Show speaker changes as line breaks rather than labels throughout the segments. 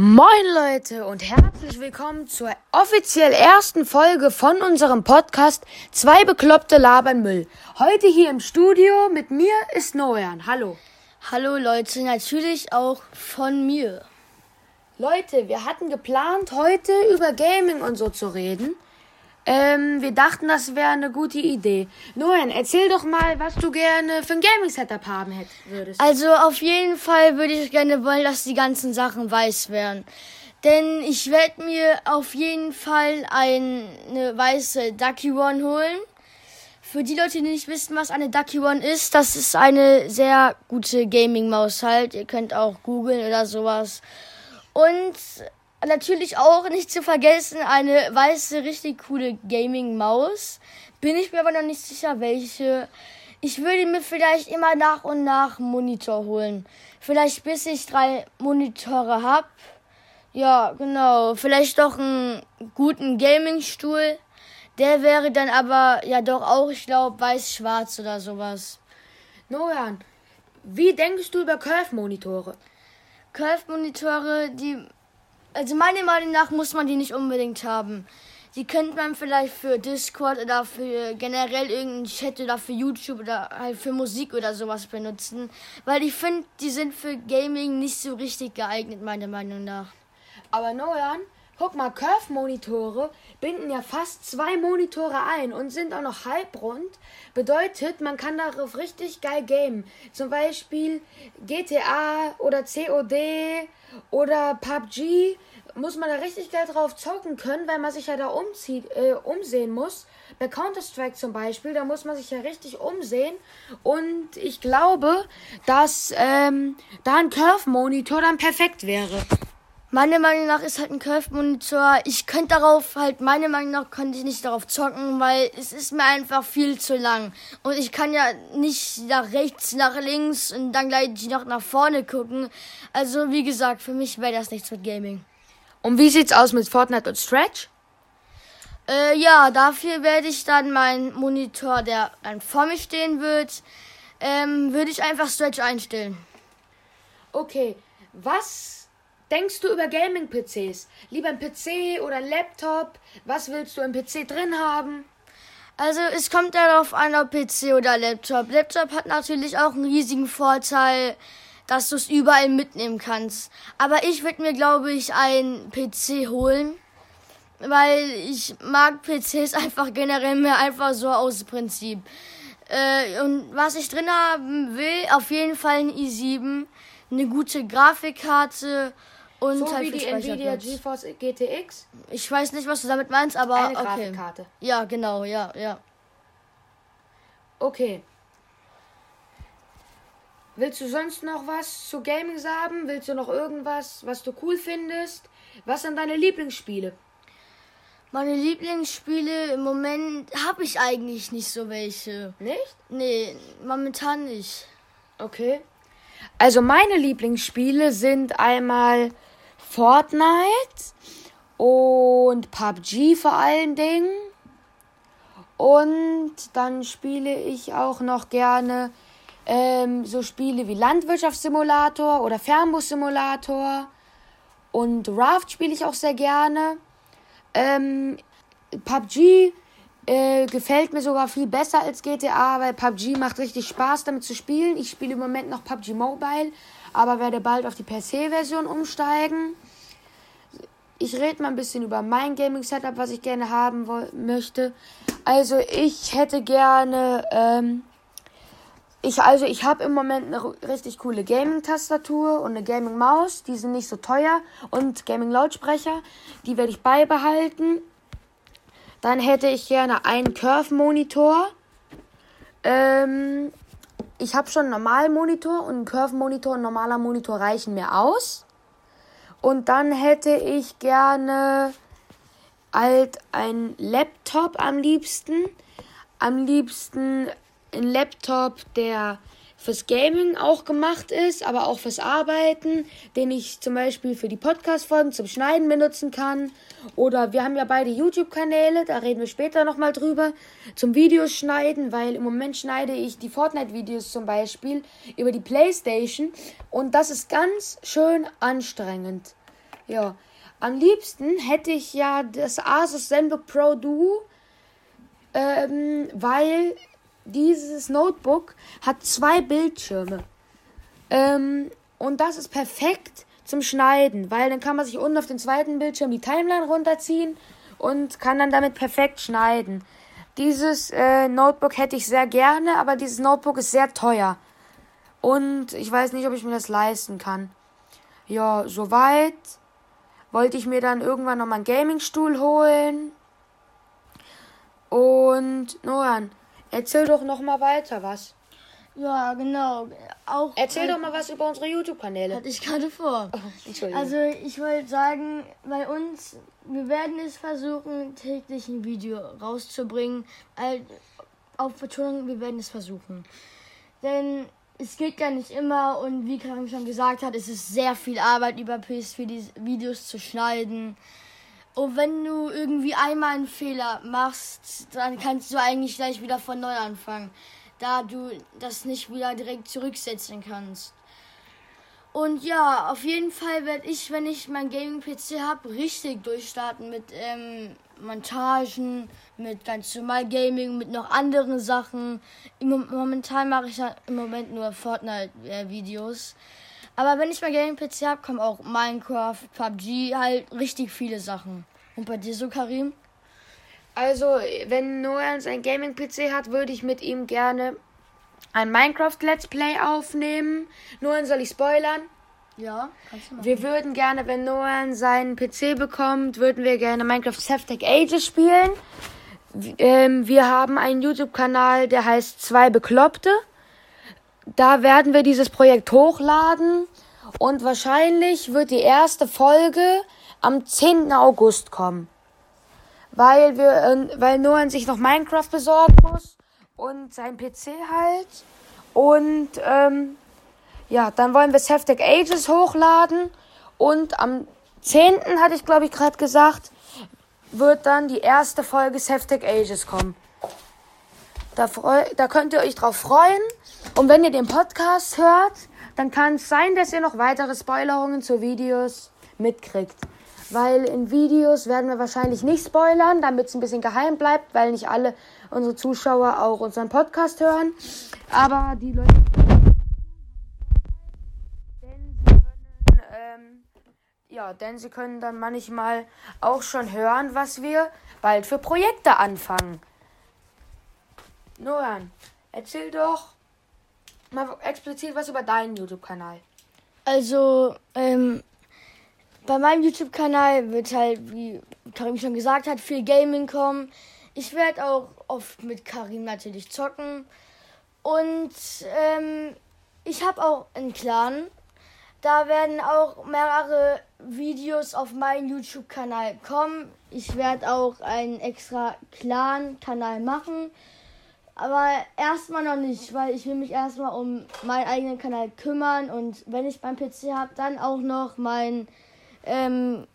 Moin Leute und herzlich willkommen zur offiziell ersten Folge von unserem Podcast Zwei Bekloppte labern Müll. Heute hier im Studio mit mir ist Nojan. Hallo.
Hallo Leute, natürlich auch von mir.
Leute, wir hatten geplant, heute über Gaming und so zu reden. Ähm, wir dachten, das wäre eine gute Idee. Noen, erzähl doch mal, was du gerne für ein Gaming-Setup haben hättest, würdest.
Also auf jeden Fall würde ich gerne wollen, dass die ganzen Sachen weiß werden. Denn ich werde mir auf jeden Fall eine weiße Ducky One holen. Für die Leute, die nicht wissen, was eine Ducky One ist, das ist eine sehr gute Gaming-Maus halt. Ihr könnt auch googeln oder sowas. Und natürlich auch nicht zu vergessen eine weiße, richtig coole Gaming-Maus. Bin ich mir aber noch nicht sicher, welche. Ich würde mir vielleicht immer nach und nach Monitor holen. Vielleicht bis ich drei Monitore hab. Ja, genau. Vielleicht doch einen guten Gaming-Stuhl. Der wäre dann aber ja doch auch, ich glaube, weiß-schwarz oder sowas.
Nojan, wie denkst du über Curve-Monitore?
Curve-Monitore, die also meiner Meinung nach muss man die nicht unbedingt haben. Die könnte man vielleicht für Discord oder für generell irgendeinen Chat oder für YouTube oder halt für Musik oder sowas benutzen. Weil ich finde, die sind für Gaming nicht so richtig geeignet, meiner Meinung nach.
Aber Nolan, guck mal, Curve-Monitore binden ja fast zwei Monitore ein und sind auch noch halbrund. Bedeutet, man kann darauf richtig geil gamen. Zum Beispiel GTA oder COD oder PUBG muss man da richtig geil drauf zocken können, weil man sich ja da umzieht, äh, umsehen muss. Bei Counter-Strike zum Beispiel, da muss man sich ja richtig umsehen. Und ich glaube, dass ähm, da ein Curve-Monitor dann perfekt wäre.
Meiner Meinung nach ist halt ein Curve-Monitor. Ich könnte darauf halt, meiner Meinung nach könnte ich nicht darauf zocken, weil es ist mir einfach viel zu lang. Und ich kann ja nicht nach rechts, nach links und dann gleich noch nach vorne gucken. Also wie gesagt, für mich wäre das nichts mit Gaming.
Und wie sieht's aus mit Fortnite und Stretch?
Äh, ja, dafür werde ich dann meinen Monitor, der dann vor mir stehen wird, ähm, würde ich einfach Stretch einstellen.
Okay, was denkst du über Gaming-PCs? Lieber ein PC oder ein Laptop? Was willst du im PC drin haben?
Also es kommt darauf an, ob PC oder Laptop. Laptop hat natürlich auch einen riesigen Vorteil, dass du es überall mitnehmen kannst. Aber ich würde mir, glaube ich, einen PC holen, weil ich mag PCs einfach generell mehr einfach so aus Prinzip. Äh, und was ich drin haben will, auf jeden Fall ein i7, eine gute Grafikkarte und
so halt wie die Nvidia GeForce GTX?
Ich weiß nicht, was du damit meinst, aber
Eine
okay.
Grafikkarte.
Ja, genau, ja, ja.
Okay. Willst du sonst noch was zu Gaming sagen? Willst du noch irgendwas, was du cool findest? Was sind deine Lieblingsspiele?
Meine Lieblingsspiele im Moment habe ich eigentlich nicht so welche.
Nicht?
Nee, momentan nicht.
Okay. Also meine Lieblingsspiele sind einmal Fortnite und PUBG vor allen Dingen. Und dann spiele ich auch noch gerne ähm, so Spiele wie Landwirtschaftssimulator oder Fernbus-Simulator. Und Raft spiele ich auch sehr gerne. Ähm, PUBG äh, gefällt mir sogar viel besser als GTA, weil PUBG macht richtig Spaß damit zu spielen. Ich spiele im Moment noch PUBG Mobile, aber werde bald auf die PC-Version umsteigen. Ich rede mal ein bisschen über mein Gaming-Setup, was ich gerne haben möchte. Also ich hätte gerne, ähm, ich also ich habe im Moment eine richtig coole Gaming-Tastatur und eine Gaming-Maus. Die sind nicht so teuer und Gaming-Lautsprecher. Die werde ich beibehalten. Dann hätte ich gerne einen Curve-Monitor. Ähm, ich habe schon einen normalen Monitor und einen Curve-Monitor und ein normaler Monitor reichen mir aus. Und dann hätte ich gerne halt ein Laptop am liebsten. Am liebsten ein Laptop, der fürs Gaming auch gemacht ist, aber auch fürs Arbeiten, den ich zum Beispiel für die Podcast-Folgen zum Schneiden benutzen kann. Oder wir haben ja beide YouTube-Kanäle, da reden wir später nochmal drüber, zum Videos schneiden, weil im Moment schneide ich die Fortnite-Videos zum Beispiel über die Playstation und das ist ganz schön anstrengend. Ja, am liebsten hätte ich ja das Asus ZenBook Pro Duo, ähm, weil dieses Notebook hat zwei Bildschirme. Ähm, und das ist perfekt zum Schneiden, weil dann kann man sich unten auf den zweiten Bildschirm die Timeline runterziehen und kann dann damit perfekt schneiden. Dieses äh, Notebook hätte ich sehr gerne, aber dieses Notebook ist sehr teuer. Und ich weiß nicht, ob ich mir das leisten kann. Ja, soweit wollte ich mir dann irgendwann nochmal einen Gamingstuhl holen. Und Noran, erzähl doch nochmal weiter was.
Ja, genau. Auch
Erzähl doch mal was über unsere YouTube-Kanäle.
Hatte ich gerade vor.
Oh, Entschuldigung.
Also ich wollte sagen, bei uns, wir werden es versuchen, täglich ein Video rauszubringen. Auf Betonung, wir werden es versuchen. Denn es geht ja nicht immer und wie Karim schon gesagt hat, es ist sehr viel Arbeit über PS4 die Videos zu schneiden. Und wenn du irgendwie einmal einen Fehler machst, dann kannst du eigentlich gleich wieder von neu anfangen, da du das nicht wieder direkt zurücksetzen kannst. Und ja, auf jeden Fall werde ich, wenn ich mein Gaming-PC habe, richtig durchstarten mit ähm, Montagen, mit ganz normal Gaming, mit noch anderen Sachen. Momentan mache ich ja im Moment nur Fortnite-Videos. Aber wenn ich mein Gaming-PC habe, kommen auch Minecraft, PUBG, halt richtig viele Sachen. Und bei dir so, Karim?
Also, wenn Noah sein Gaming-PC hat, würde ich mit ihm gerne ein Minecraft-Let's Play aufnehmen. Noah, soll ich spoilern?
Ja, kannst du machen.
Wir würden gerne, wenn Noah seinen PC bekommt, würden wir gerne Minecraft Septic Ages spielen. Ähm, wir haben einen YouTube-Kanal, der heißt Zwei Bekloppte. Da werden wir dieses Projekt hochladen und wahrscheinlich wird die erste Folge am 10. August kommen. Weil wir, weil Noah sich noch Minecraft besorgen muss und sein PC halt. Und ähm, ja, dann wollen wir Septic Ages hochladen und am 10. hatte ich glaube ich gerade gesagt, wird dann die erste Folge Septic Ages kommen. Da, da könnt ihr euch drauf freuen. Und wenn ihr den Podcast hört, dann kann es sein, dass ihr noch weitere Spoilerungen zu Videos mitkriegt. Weil in Videos werden wir wahrscheinlich nicht spoilern, damit es ein bisschen geheim bleibt, weil nicht alle unsere Zuschauer auch unseren Podcast hören. Aber die Leute. Denn sie können, ähm, ja, denn sie können dann manchmal auch schon hören, was wir bald für Projekte anfangen. Noran, erzähl doch mal explizit was über deinen YouTube-Kanal.
Also, ähm, bei meinem YouTube-Kanal wird halt, wie Karim schon gesagt hat, viel Gaming kommen. Ich werde auch oft mit Karim natürlich zocken. Und ähm, ich habe auch einen Clan. Da werden auch mehrere Videos auf meinen YouTube-Kanal kommen. Ich werde auch einen extra Clan-Kanal machen. Aber erstmal noch nicht, weil ich will mich erstmal um meinen eigenen Kanal kümmern und wenn ich meinen PC habe, dann auch noch meinen ähm,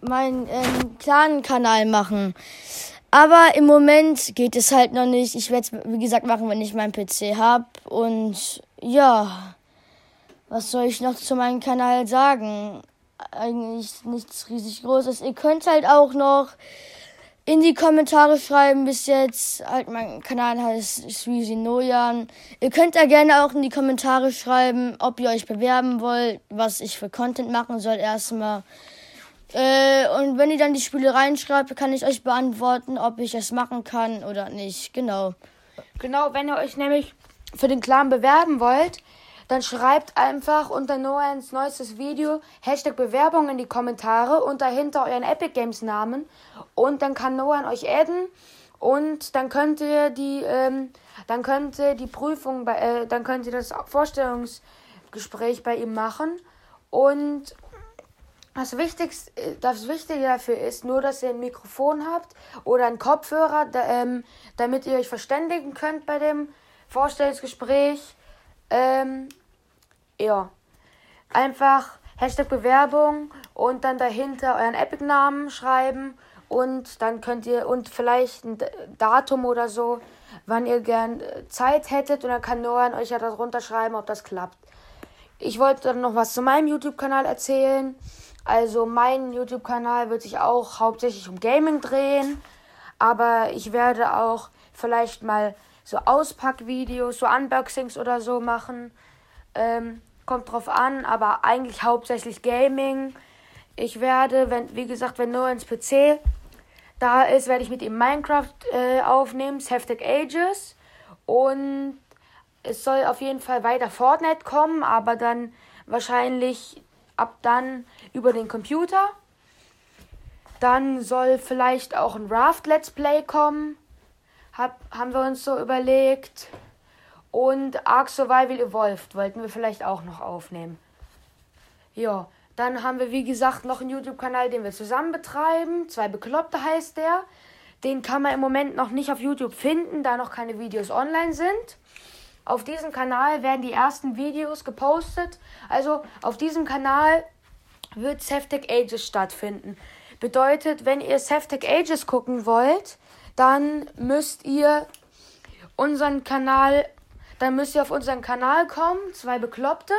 mein, ähm, Clan-Kanal machen. Aber im Moment geht es halt noch nicht. Ich werde es, wie gesagt, machen, wenn ich meinen PC habe. Und ja, was soll ich noch zu meinem Kanal sagen? Eigentlich nichts riesig Großes. Ihr könnt halt auch noch in die Kommentare schreiben bis jetzt. Halt, mein Kanal heißt Sweezy Nojan. Ihr könnt da gerne auch in die Kommentare schreiben, ob ihr euch bewerben wollt, was ich für Content machen soll erstmal. Äh, und wenn ihr dann die Spiele reinschreibt, kann ich euch beantworten, ob ich es machen kann oder nicht. Genau.
Genau, wenn ihr euch nämlich für den Clan bewerben wollt, dann schreibt einfach unter Noahs neuestes Video Hashtag Bewerbung in die Kommentare und dahinter euren Epic Games Namen. Und dann kann Noah euch adden. Und dann könnt ihr die, ähm, dann könnt ihr die Prüfung, bei, äh, dann könnt ihr das Vorstellungsgespräch bei ihm machen. Und das Wichtigste, das Wichtige dafür ist nur, dass ihr ein Mikrofon habt oder einen Kopfhörer, da, ähm, damit ihr euch verständigen könnt bei dem Vorstellungsgespräch. Ähm, ja, einfach Hashtag Bewerbung und dann dahinter euren Epic-Namen schreiben und dann könnt ihr und vielleicht ein Datum oder so, wann ihr gern äh, Zeit hättet und dann kann Noah euch ja darunter schreiben, ob das klappt. Ich wollte dann noch was zu meinem YouTube-Kanal erzählen. Also mein YouTube-Kanal wird sich auch hauptsächlich um Gaming drehen. Aber ich werde auch vielleicht mal so Auspackvideos, so Unboxings oder so machen. Ähm, kommt drauf an, aber eigentlich hauptsächlich Gaming. Ich werde, wenn, wie gesagt, wenn nur ins PC da ist, werde ich mit ihm Minecraft äh, aufnehmen, Heftig Ages. Und es soll auf jeden Fall weiter Fortnite kommen, aber dann wahrscheinlich ab dann über den Computer. Dann soll vielleicht auch ein Raft Let's Play kommen. Hab, haben wir uns so überlegt. Und Ark Survival Evolved wollten wir vielleicht auch noch aufnehmen. Ja, dann haben wir wie gesagt noch einen YouTube-Kanal, den wir zusammen betreiben. Zwei Bekloppte heißt der. Den kann man im Moment noch nicht auf YouTube finden, da noch keine Videos online sind. Auf diesem Kanal werden die ersten Videos gepostet. Also auf diesem Kanal wird Seftic Ages stattfinden. Bedeutet, wenn ihr Seftic Ages gucken wollt, dann müsst ihr unseren Kanal, dann müsst ihr auf unseren Kanal kommen, zwei Bekloppte.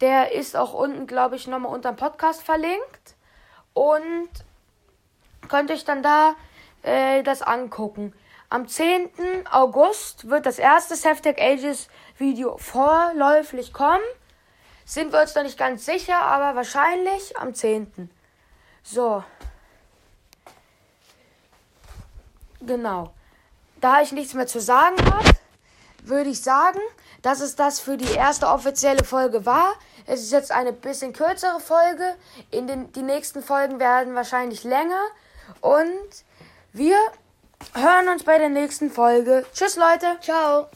Der ist auch unten, glaube ich, nochmal unter dem Podcast verlinkt. Und könnt euch dann da äh, das angucken. Am 10. August wird das erste Saftek Ages Video vorläufig kommen. Sind wir uns noch nicht ganz sicher, aber wahrscheinlich am 10. So. Genau. Da ich nichts mehr zu sagen habe, würde ich sagen, dass es das für die erste offizielle Folge war. Es ist jetzt eine bisschen kürzere Folge. In den die nächsten Folgen werden wahrscheinlich länger. Und wir hören uns bei der nächsten Folge. Tschüss, Leute.
Ciao.